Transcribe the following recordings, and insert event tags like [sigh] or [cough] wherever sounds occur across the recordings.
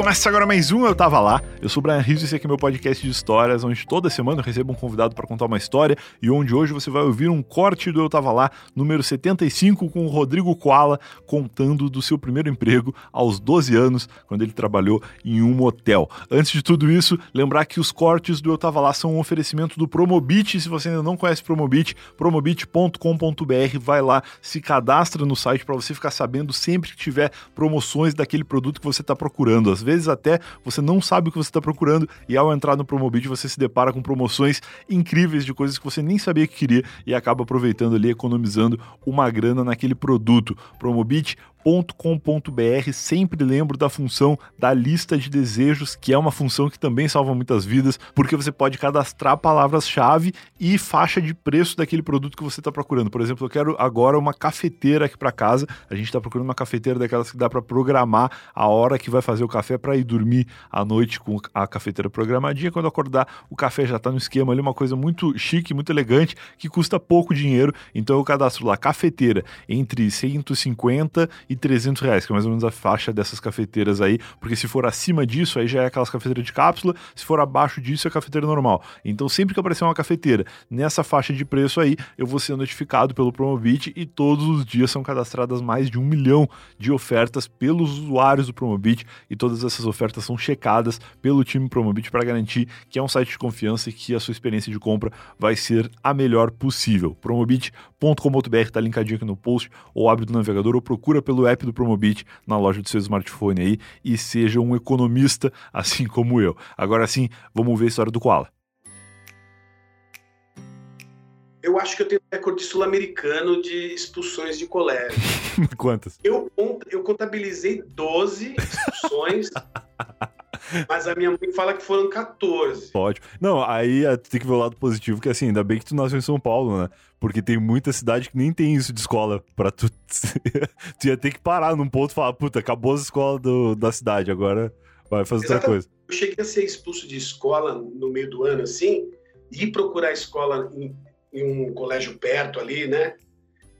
começa agora mais um Eu Tava Lá. Eu sou o Brian Rizzo e esse aqui é meu podcast de histórias, onde toda semana eu recebo um convidado para contar uma história e onde hoje você vai ouvir um corte do Eu Tava Lá, número 75, com o Rodrigo Koala contando do seu primeiro emprego aos 12 anos, quando ele trabalhou em um motel. Antes de tudo isso, lembrar que os cortes do Eu Tava Lá são um oferecimento do Promobit. Se você ainda não conhece Promobit, promobit.com.br, vai lá, se cadastra no site para você ficar sabendo sempre que tiver promoções daquele produto que você está procurando. Às vezes até você não sabe o que você está procurando e ao entrar no Promobit você se depara com promoções incríveis de coisas que você nem sabia que queria e acaba aproveitando ali, economizando uma grana naquele produto. Promobit .com.br sempre lembro da função da lista de desejos, que é uma função que também salva muitas vidas, porque você pode cadastrar palavras-chave e faixa de preço daquele produto que você está procurando. Por exemplo, eu quero agora uma cafeteira aqui para casa. A gente está procurando uma cafeteira daquelas que dá para programar a hora que vai fazer o café para ir dormir à noite com a cafeteira programadinha. Quando acordar, o café já está no esquema ali, uma coisa muito chique, muito elegante, que custa pouco dinheiro. Então eu cadastro lá cafeteira entre 150 e 300 reais, que é mais ou menos a faixa dessas cafeteiras aí, porque se for acima disso, aí já é aquelas cafeteiras de cápsula, se for abaixo disso, é cafeteira normal. Então, sempre que aparecer uma cafeteira nessa faixa de preço aí, eu vou ser notificado pelo Promobit e todos os dias são cadastradas mais de um milhão de ofertas pelos usuários do Promobit e todas essas ofertas são checadas pelo time Promobit para garantir que é um site de confiança e que a sua experiência de compra vai ser a melhor possível. Promobit.com.br está linkadinho aqui no post, ou abre do navegador ou procura pelo app do Promobit na loja do seu smartphone aí e seja um economista [laughs] assim como eu. Agora sim, vamos ver a história do Koala. Eu acho que eu tenho recorde sul-americano de expulsões de colégio. [laughs] Quantas? Eu, eu contabilizei 12 expulsões. [laughs] Mas a minha mãe fala que foram 14. Pode. Não, aí é, tem que ver o lado positivo, que assim, ainda bem que tu nasceu em São Paulo, né? Porque tem muita cidade que nem tem isso de escola pra tu. [laughs] tu ia ter que parar num ponto e falar, puta, acabou a escola do, da cidade, agora vai fazer Exatamente. outra coisa. Eu cheguei a ser expulso de escola no meio do ano, assim, e procurar escola em, em um colégio perto ali, né?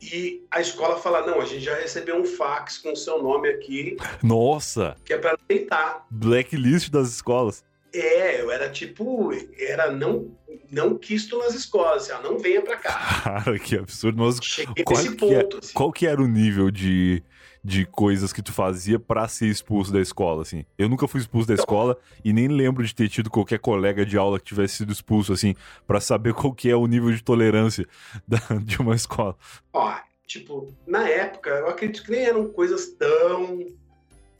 E a escola fala: não, a gente já recebeu um fax com o seu nome aqui. Nossa! Que é para aceitar. Blacklist das escolas. É, eu era tipo, era não não quisto nas escolas, assim, não venha para cá. [laughs] Cara, que absurdo. Mas Cheguei qual, nesse ponto. Que é, assim. Qual que era o nível de de coisas que tu fazia para ser expulso da escola, assim. Eu nunca fui expulso da escola e nem lembro de ter tido qualquer colega de aula que tivesse sido expulso, assim, para saber [laughs] qual que é o nível de tolerância da, de uma escola. Ó, tipo, na época, eu acredito que nem eram coisas tão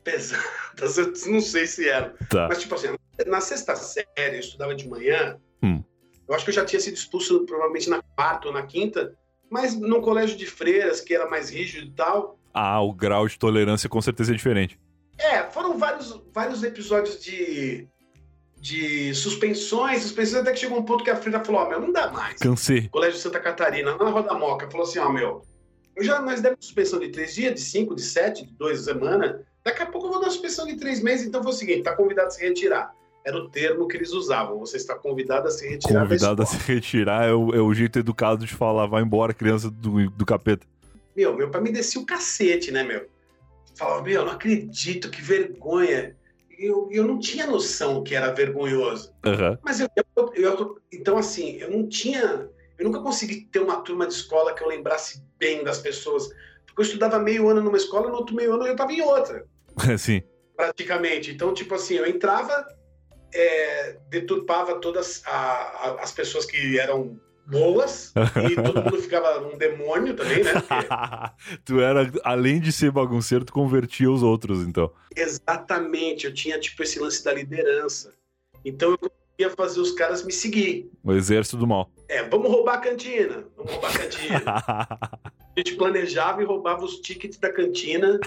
pesadas, eu não sei se eram. Tá. Mas, tipo assim, na sexta série, eu estudava de manhã, hum. eu acho que eu já tinha sido expulso provavelmente na quarta ou na quinta, mas num colégio de freiras, que era mais rígido e tal, ah, o grau de tolerância com certeza é diferente. É, foram vários, vários episódios de, de suspensões, suspensões, até que chegou um ponto que a Frida falou, ó, oh, meu, não dá mais. Cansei. Colégio de Santa Catarina, na Roda Moca, falou assim, ó, oh, meu, eu já, nós demos suspensão de três dias, de cinco, de sete, de duas semanas, daqui a pouco eu vou dar suspensão de três meses, então foi o seguinte, tá convidado a se retirar. Era o termo que eles usavam, você está convidado a se retirar Convidado a se retirar é o, é o jeito educado de falar, vai embora, criança do, do capeta. Meu, meu pai me descia o cacete, né, meu? Falava, meu, não acredito, que vergonha. Eu, eu não tinha noção que era vergonhoso. Uhum. Mas eu, eu, eu, Então, assim, eu não tinha. Eu nunca consegui ter uma turma de escola que eu lembrasse bem das pessoas. Porque eu estudava meio ano numa escola, no outro meio ano eu estava em outra. [laughs] Sim. Praticamente. Então, tipo assim, eu entrava, é, deturpava todas a, a, as pessoas que eram boas e [laughs] todo mundo ficava um demônio também, né? Porque... [laughs] tu era, além de ser bagunceiro, tu convertia os outros, então. Exatamente, eu tinha tipo esse lance da liderança. Então eu conseguia fazer os caras me seguir. O exército do mal. É, vamos roubar a cantina. Vamos roubar a cantina. [laughs] a gente planejava e roubava os tickets da cantina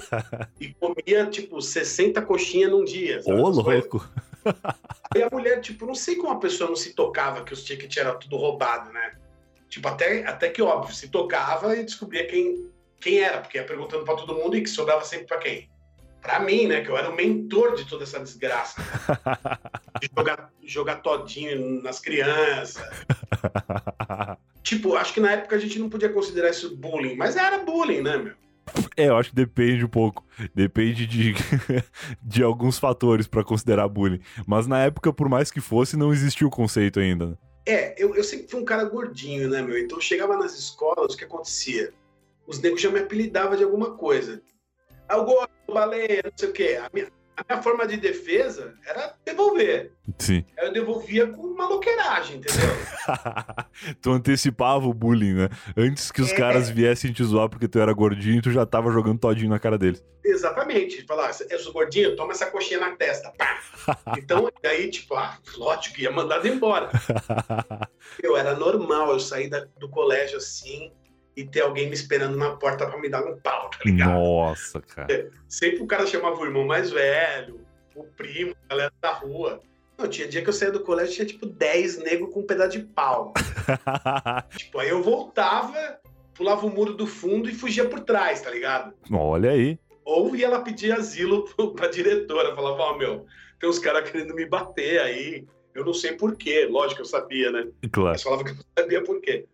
e comia, tipo, 60 coxinhas num dia. Ô, louco! Aí a mulher, tipo, não sei como a pessoa não se tocava que os tickets eram tudo roubado, né? Tipo, até, até que óbvio, se tocava e descobria quem, quem era, porque ia perguntando para todo mundo e que sobrava sempre para quem? Para mim, né? Que eu era o mentor de toda essa desgraça. Né? [laughs] De jogar, jogar todinho nas crianças. [laughs] tipo, acho que na época a gente não podia considerar isso bullying, mas era bullying, né, meu? É, eu acho que depende um pouco. Depende de, [laughs] de alguns fatores para considerar bullying. Mas na época, por mais que fosse, não existia o conceito ainda. Né? É, eu, eu sempre fui um cara gordinho, né, meu? Então eu chegava nas escolas, o que acontecia? Os negros já me apelidavam de alguma coisa. Ah, o gordo, baleia, não sei o quê. A minha, a minha forma de defesa era devolver. Sim. Eu devolvia com maloqueiragem, entendeu? [laughs] tu antecipava o bullying, né? Antes que os é. caras viessem te zoar porque tu era gordinho, tu já tava jogando todinho na cara deles. Exatamente. Falar, eu sou gordinho, toma essa coxinha na testa. Pá. [laughs] Então, daí, tipo, ah, lógico, ia mandado embora. [laughs] eu era normal, eu saí da, do colégio assim, e ter alguém me esperando na porta para me dar um pau, tá ligado? Nossa, cara. É, sempre o cara chamava o irmão mais velho, o primo, a galera da rua. Não, tinha dia que eu saía do colégio tinha tipo 10 negros com um pedaço de pau. [laughs] tipo, aí eu voltava, pulava o muro do fundo e fugia por trás, tá ligado? Olha aí. Ou ia lá pedir asilo [laughs] pra diretora, falava, ó, oh, meu, tem uns caras querendo me bater aí. Eu não sei porquê, lógico que eu sabia, né? Claro. Mas falava que eu não sabia por quê.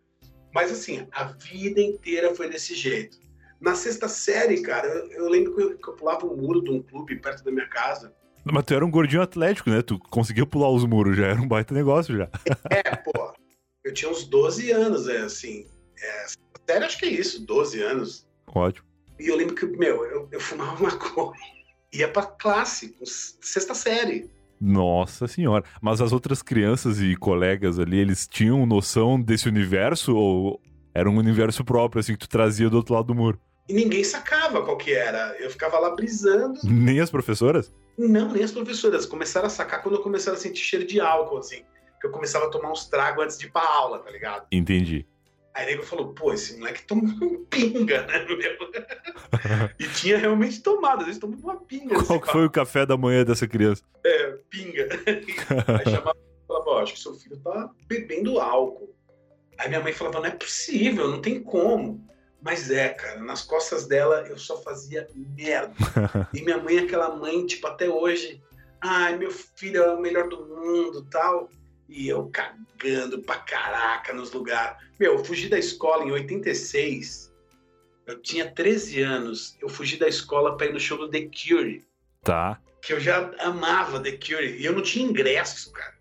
Mas assim, a vida inteira foi desse jeito. Na sexta série, cara, eu, eu lembro que eu, que eu, pulava um muro de um clube perto da minha casa. Mas tu era um gordinho atlético, né? Tu conseguia pular os muros, já era um baita negócio já. [laughs] É, pô. Eu tinha uns 12 anos, é assim. É, sério, acho que é isso, 12 anos. Ótimo. E eu lembro que, meu, eu, eu fumava [laughs] maconha. Ia pra classe, sexta série. Nossa senhora. Mas as outras crianças e colegas ali, eles tinham noção desse universo ou era um universo próprio, assim, que tu trazia do outro lado do muro? E ninguém sacava qual que era. Eu ficava lá brisando. Nem as professoras? Não, nem as professoras. Começaram a sacar quando eu começava a sentir cheiro de álcool, assim. Que eu começava a tomar uns tragos antes de ir pra aula, tá ligado? Entendi. Aí nego falou, pô, esse moleque toma uma pinga, né, meu? [laughs] e tinha realmente tomado, eles tomam uma pinga. Qual assim, que foi o café da manhã dessa criança? É, pinga. [laughs] Aí chamava e falava, ó, acho que seu filho tá bebendo álcool. Aí minha mãe falava, não é possível, não tem como. Mas é, cara, nas costas dela eu só fazia merda. [laughs] e minha mãe é aquela mãe, tipo, até hoje, ai, meu filho é o melhor do mundo tal. E eu cagando pra caraca nos lugares. Meu, eu fugi da escola em 86. Eu tinha 13 anos. Eu fugi da escola pra ir no show do The Cure. Tá. Que eu já amava The Cure. E eu não tinha ingresso, cara.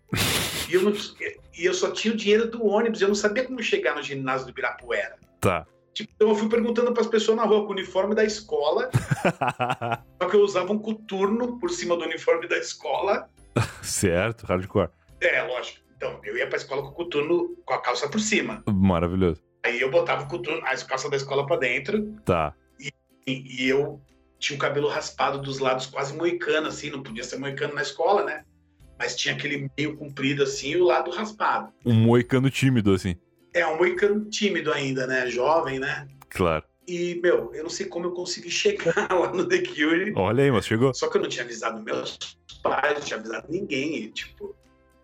e, eu não, [laughs] e eu só tinha o dinheiro do ônibus. Eu não sabia como chegar no ginásio do Ibirapuera. Tá. Tipo, então eu fui perguntando para as pessoas na rua com o uniforme da escola. [laughs] só que eu usava um coturno por cima do uniforme da escola. [laughs] certo, hardcore. É, lógico. Então, eu ia pra escola com o coturno com a calça por cima. Maravilhoso. Aí eu botava o coturno, a calça da escola pra dentro. Tá. E, e eu tinha o cabelo raspado dos lados, quase moicano, assim. Não podia ser moicano na escola, né? Mas tinha aquele meio comprido, assim, e o lado raspado. Um moicano tímido, assim. É, um moicano tímido ainda, né? Jovem, né? Claro. E, meu, eu não sei como eu consegui [laughs] chegar lá no The Cure. Olha aí, mas chegou. Só que eu não tinha avisado meus pais, não tinha avisado ninguém. E, tipo,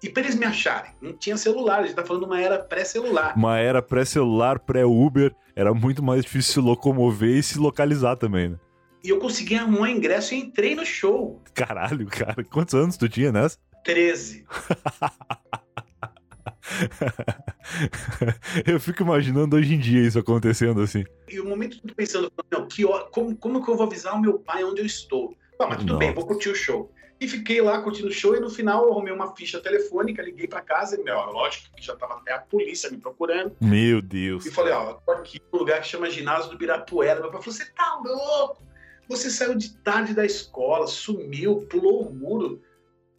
e para eles me acharem, não tinha celular, a gente tá falando de uma era pré-celular. Uma era pré-celular, pré-Uber, era muito mais difícil se locomover e se localizar também, né? E eu consegui arrumar um ingresso e entrei no show. Caralho, cara, quantos anos tu tinha nessa? 13. [laughs] eu fico imaginando hoje em dia isso acontecendo assim. E o momento que eu tô pensando, não, que, como, como que eu vou avisar o meu pai onde eu estou? Ah, mas tudo Nossa. bem, vou curtir o show. E fiquei lá curtindo o show e no final eu arrumei uma ficha telefônica, liguei para casa e, meu, lógico que já tava até a polícia me procurando. Meu Deus. E falei, ó, tô aqui no lugar que chama Ginásio do Birapuera. Meu pai falou, você tá louco? Você saiu de tarde da escola, sumiu, pulou o muro,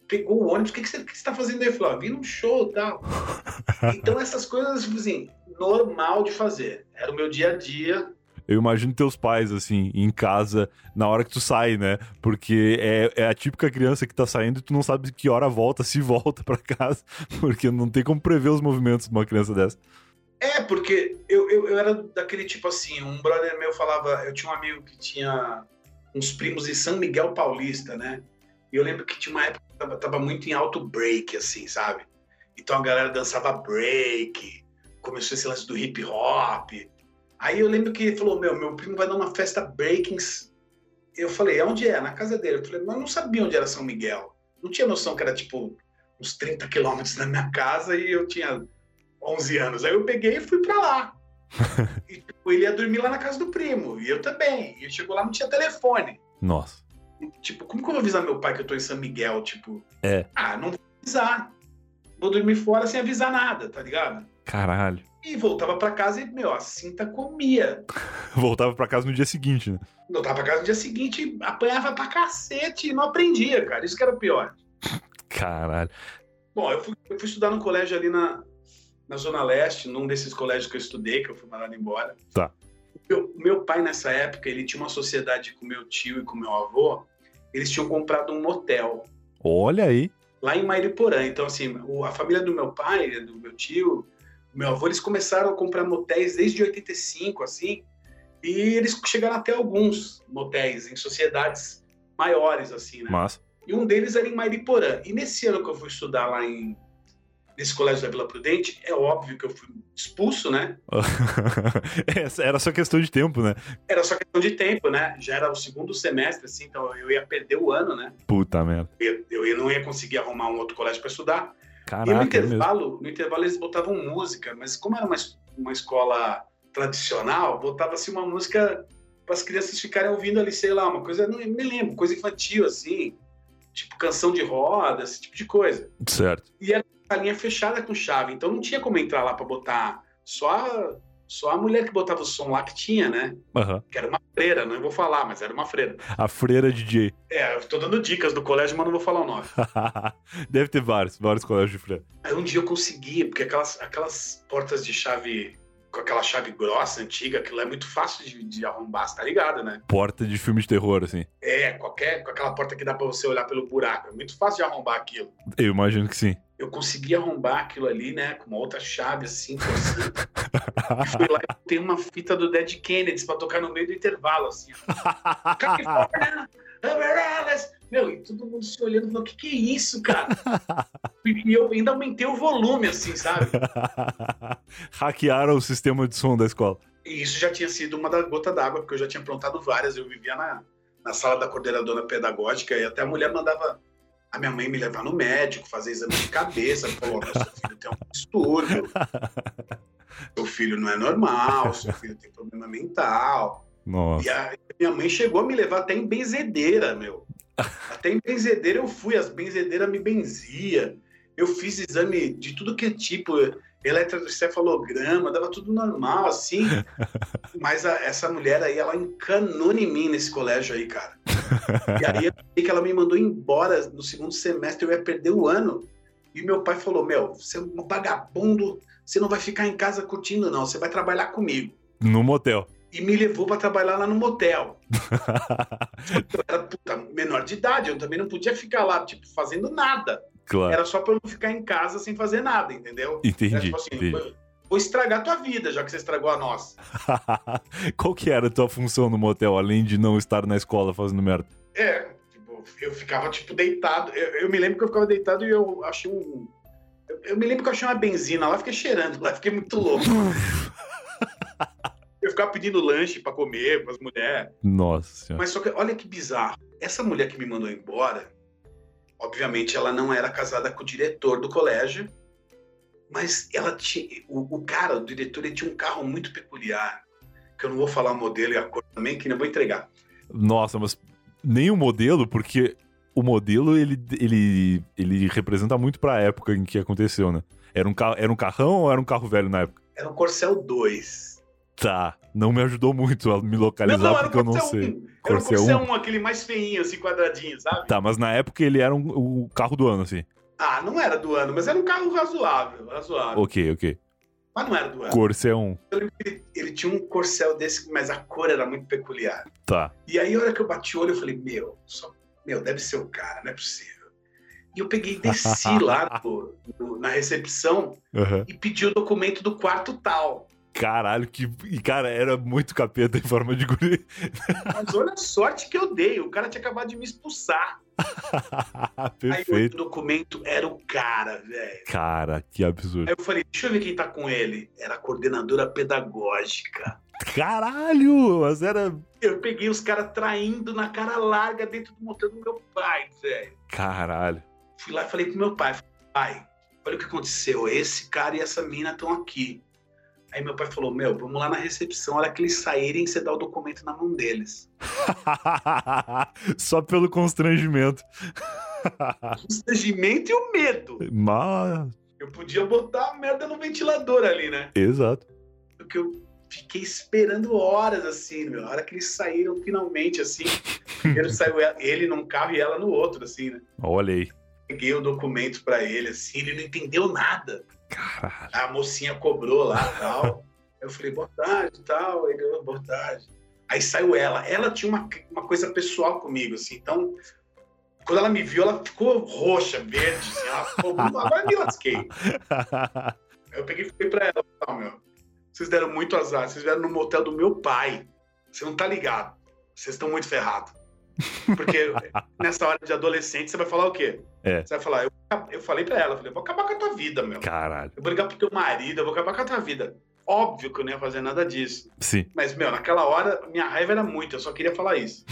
pegou o ônibus, o que, que, você, que você tá fazendo aí? Ó, vim num show e tal. [laughs] então essas coisas, tipo assim, normal de fazer. Era o meu dia a dia, eu imagino teus pais, assim, em casa, na hora que tu sai, né? Porque é, é a típica criança que tá saindo e tu não sabe que hora volta, se volta para casa, [laughs] porque não tem como prever os movimentos de uma criança dessa. É, porque eu, eu, eu, era daquele tipo assim, um brother meu falava, eu tinha um amigo que tinha uns primos em São Miguel Paulista, né? E eu lembro que tinha uma época que tava, tava muito em alto break, assim, sabe? Então a galera dançava break, começou esse lance do hip hop. Aí eu lembro que ele falou: Meu, meu primo vai dar uma festa breakings. Eu falei: Onde é? Na casa dele. Eu falei: Mas não sabia onde era São Miguel. Não tinha noção que era tipo uns 30 quilômetros da minha casa e eu tinha 11 anos. Aí eu peguei e fui para lá. [laughs] e tipo, ele ia dormir lá na casa do primo, e eu também. E chegou lá, não tinha telefone. Nossa. E, tipo, como que eu vou avisar meu pai que eu tô em São Miguel? Tipo, É. ah, não vou avisar. Vou dormir fora sem avisar nada, tá ligado? Caralho. E voltava pra casa e, meu, a cinta comia. [laughs] Voltava pra casa no dia seguinte, né? Voltava pra casa no dia seguinte, apanhava pra cacete e não aprendia, cara. Isso que era o pior. [laughs] Caralho. Bom, eu fui, eu fui estudar num colégio ali na, na Zona Leste, num desses colégios que eu estudei, que eu fui mandado embora. Tá. Meu, meu pai, nessa época, ele tinha uma sociedade com meu tio e com meu avô. Eles tinham comprado um motel Olha aí. lá em Mairiporã. Então, assim, a família do meu pai, do meu tio, meu avô, eles começaram a comprar motéis desde 85, assim, e eles chegaram até alguns motéis em sociedades maiores, assim, né? Massa. E um deles era em Mairiporã. E nesse ano que eu fui estudar lá em nesse colégio da Vila Prudente, é óbvio que eu fui expulso, né? [laughs] Era só questão de tempo, né? Era só questão de tempo, né? Já era o segundo semestre, assim, então eu ia perder o ano, né? Puta merda. Eu, eu não ia conseguir arrumar um outro colégio para estudar. e no Caraca, é intervalo, no intervalo eles botavam música, mas como era uma, uma escola tradicional, botava-se uma música para as crianças ficarem ouvindo ali, sei lá, uma coisa, não me lembro, coisa infantil assim, tipo canção de roda, esse tipo de coisa. Certo. A linha fechada com chave, então não tinha como entrar lá para botar só a, só a mulher que botava o som lá que tinha, né? Aham. Que era uma freira, não vou falar, mas era uma freira. A freira DJ. É, eu tô dando dicas do colégio, mas não vou falar o nome. [laughs] Deve ter vários, vários colégios de freira. Aí um dia eu consegui, porque aquelas, aquelas portas de chave, com aquela chave grossa, antiga, aquilo é muito fácil de, de arrombar, você tá ligado, né? Porta de filme de terror, assim. É, qualquer, com aquela porta que dá pra você olhar pelo buraco. É muito fácil de arrombar aquilo. Eu imagino que sim. Eu consegui arrombar aquilo ali, né, com uma outra chave, assim, assim. e fui lá e tem uma fita do Dead Kennedys pra tocar no meio do intervalo, assim. California. Meu, e todo mundo se olhando, falando, o que que é isso, cara? E eu ainda aumentei o volume, assim, sabe? Hackearam o sistema de som da escola. E isso já tinha sido uma da gota d'água, porque eu já tinha aprontado várias. Eu vivia na, na sala da coordenadora pedagógica e até a mulher mandava a minha mãe me levar no médico, fazer exame de cabeça. "Meu, seu filho tem um distúrbio, [laughs] seu filho não é normal, seu filho tem problema mental. E Nossa. a minha mãe chegou a me levar até em benzedeira, meu. Até em benzedeira eu fui, as benzedeiras me benzia. Eu fiz exame de tudo que é tipo, eletroencefalograma, dava tudo normal, assim. [laughs] Mas a- essa mulher aí, ela encanou em mim nesse colégio aí, cara. E aí eu sei que ela me mandou embora no segundo semestre, eu ia perder o ano. E meu pai falou: Meu, você é um vagabundo, você não vai ficar em casa curtindo, não, você vai trabalhar comigo. No motel. E me levou para trabalhar lá no motel. [laughs] Eu era puta, menor de idade, eu também não podia ficar lá, tipo, fazendo nada. Claro. Era só pra eu não ficar em casa sem fazer nada, entendeu? Era Entendi. tipo assim, entendi. vou- estragar a tua vida, já que você estragou a nossa. [laughs] Qual que era a tua função no motel, além de não estar na escola fazendo merda? É, tipo, eu ficava, tipo, deitado. Eu, eu me lembro que eu ficava deitado e eu achei um. Eu, eu me lembro que eu achei uma benzina lá, fiquei cheirando lá, fiquei muito louco. [laughs] eu ficava pedindo lanche pra comer com as mulheres. Nossa senhora. Mas só que, olha que bizarro. Essa mulher que me mandou embora, obviamente ela não era casada com o diretor do colégio, mas ela tinha. O, o cara, o diretor, ele tinha um carro muito peculiar, que eu não vou falar o modelo e a cor também, que não vou entregar. Nossa, mas nem o modelo, porque o modelo ele, ele, ele representa muito pra época em que aconteceu, né? Era um, carro, era um carrão ou era um carro velho na época? Era um Corcel 2. Tá, não me ajudou muito a me localizar era um porque eu não sei. 1. Era um Corcel Corcel 1? 1, aquele mais feinho, assim, quadradinho, sabe? Tá, mas na época ele era um, o carro do ano, assim. Ah, não era do ano, mas era um carro razoável, razoável. Ok, ok. Mas não era do ano. Corcel 1. Eu lembro que ele, ele tinha um Corcel desse, mas a cor era muito peculiar. Tá. E aí, a hora que eu bati o olho, eu falei, meu, só, meu, deve ser o cara, não é possível. E eu peguei e desci [laughs] lá no- no- na recepção Aham. e pedi o documento do quarto tal. Caralho, que. E, cara, era muito capeta em forma de guri. Mas olha a sorte que eu dei, o cara tinha acabado de me expulsar. [laughs] Aí o Perfeito. documento era o cara, velho. Cara, que absurdo. Aí eu falei, deixa eu ver quem tá com ele. Era a coordenadora pedagógica. Caralho, mas era. Eu peguei os caras traindo na cara larga dentro do motel do meu pai, velho. Caralho. Fui lá e falei pro meu pai, pai, olha o que aconteceu. Esse cara e essa mina estão aqui. Aí meu pai falou: Meu, vamos lá na recepção, a hora que eles saírem, você dá o documento na mão deles. [laughs] Só pelo constrangimento. constrangimento e o medo. Mas. Eu podia botar a merda no ventilador ali, né? Exato. Porque eu fiquei esperando horas assim, meu. A hora que eles saíram finalmente, assim. [laughs] Primeiro saiu ele num carro e ela no outro, assim, né? Olha aí. Peguei o documento para ele, assim, ele não entendeu nada. Caralho. A mocinha cobrou lá tal. Eu falei, boa tarde tal. Ele, oh, boa tarde. Aí saiu ela. Ela tinha uma, uma coisa pessoal comigo, assim. Então, quando ela me viu, ela ficou roxa, verde, assim. Ela ficou, agora me lasquei. [laughs] Eu peguei e falei pra ela, não, meu, vocês deram muito azar. Vocês vieram no motel do meu pai. Você não tá ligado. Vocês estão muito ferrados. Porque nessa hora de adolescente, você vai falar o quê? É. Você vai falar, eu, eu falei pra ela, eu falei, vou acabar com a tua vida, meu. Caralho. Eu vou ligar pro teu marido, eu vou acabar com a tua vida. Óbvio que eu não ia fazer nada disso. Sim. Mas, meu, naquela hora, minha raiva era muito, eu só queria falar isso.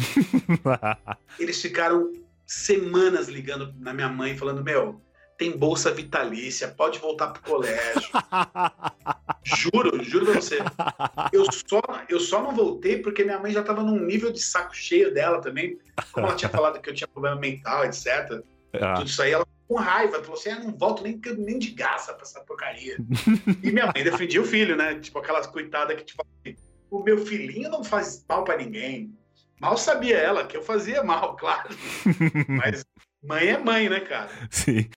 [laughs] Eles ficaram semanas ligando na minha mãe, falando, meu, tem bolsa vitalícia, pode voltar pro colégio. [laughs] juro, juro pra você. Eu só, eu só não voltei porque minha mãe já tava num nível de saco cheio dela também. Como ela tinha falado que eu tinha problema mental, etc. Ah. Tudo isso aí, ela com raiva, falou assim: ah, não volto nem, nem de graça pra essa porcaria. e minha mãe defendia o filho, né? Tipo, aquelas coitadas que, tipo, o meu filhinho não faz mal para ninguém. Mal sabia ela que eu fazia mal, [laughs] claro. Mas mãe é mãe, né, cara? Sim.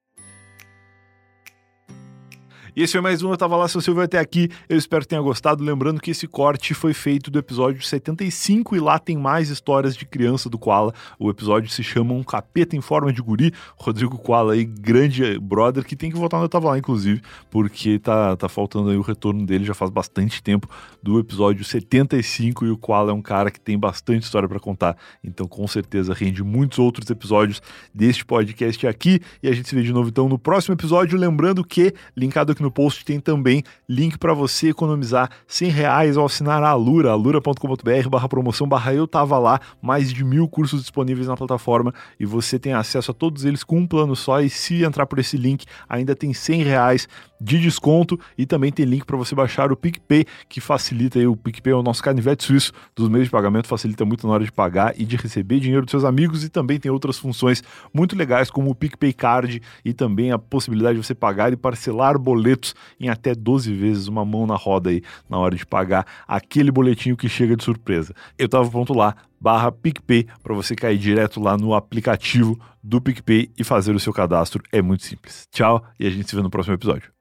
E esse foi mais um Eu Tava Lá, seu Silvio até aqui. Eu espero que tenha gostado. Lembrando que esse corte foi feito do episódio 75 e lá tem mais histórias de criança do Koala. O episódio se chama Um Capeta em Forma de Guri. Rodrigo Koala aí, grande brother, que tem que voltar no Eu Tava Lá, inclusive, porque tá, tá faltando aí o retorno dele já faz bastante tempo do episódio 75 e o Koala é um cara que tem bastante história para contar. Então, com certeza, rende muitos outros episódios deste podcast aqui. E a gente se vê de novo então no próximo episódio. Lembrando que, linkado aqui no no post tem também link para você economizar 100 reais ao assinar a Alura, alura.com.br barra promoção barra eu tava lá, mais de mil cursos disponíveis na plataforma e você tem acesso a todos eles com um plano só e se entrar por esse link ainda tem 100 reais de desconto e também tem link para você baixar o PicPay, que facilita aí, o PicPay é o nosso canivete suíço dos meios de pagamento, facilita muito na hora de pagar e de receber dinheiro dos seus amigos e também tem outras funções muito legais como o PicPay Card e também a possibilidade de você pagar e parcelar boletos em até 12 vezes, uma mão na roda aí na hora de pagar aquele boletinho que chega de surpresa. Eu tava pronto lá, barra PicPay, para você cair direto lá no aplicativo do PicPay e fazer o seu cadastro. É muito simples. Tchau e a gente se vê no próximo episódio.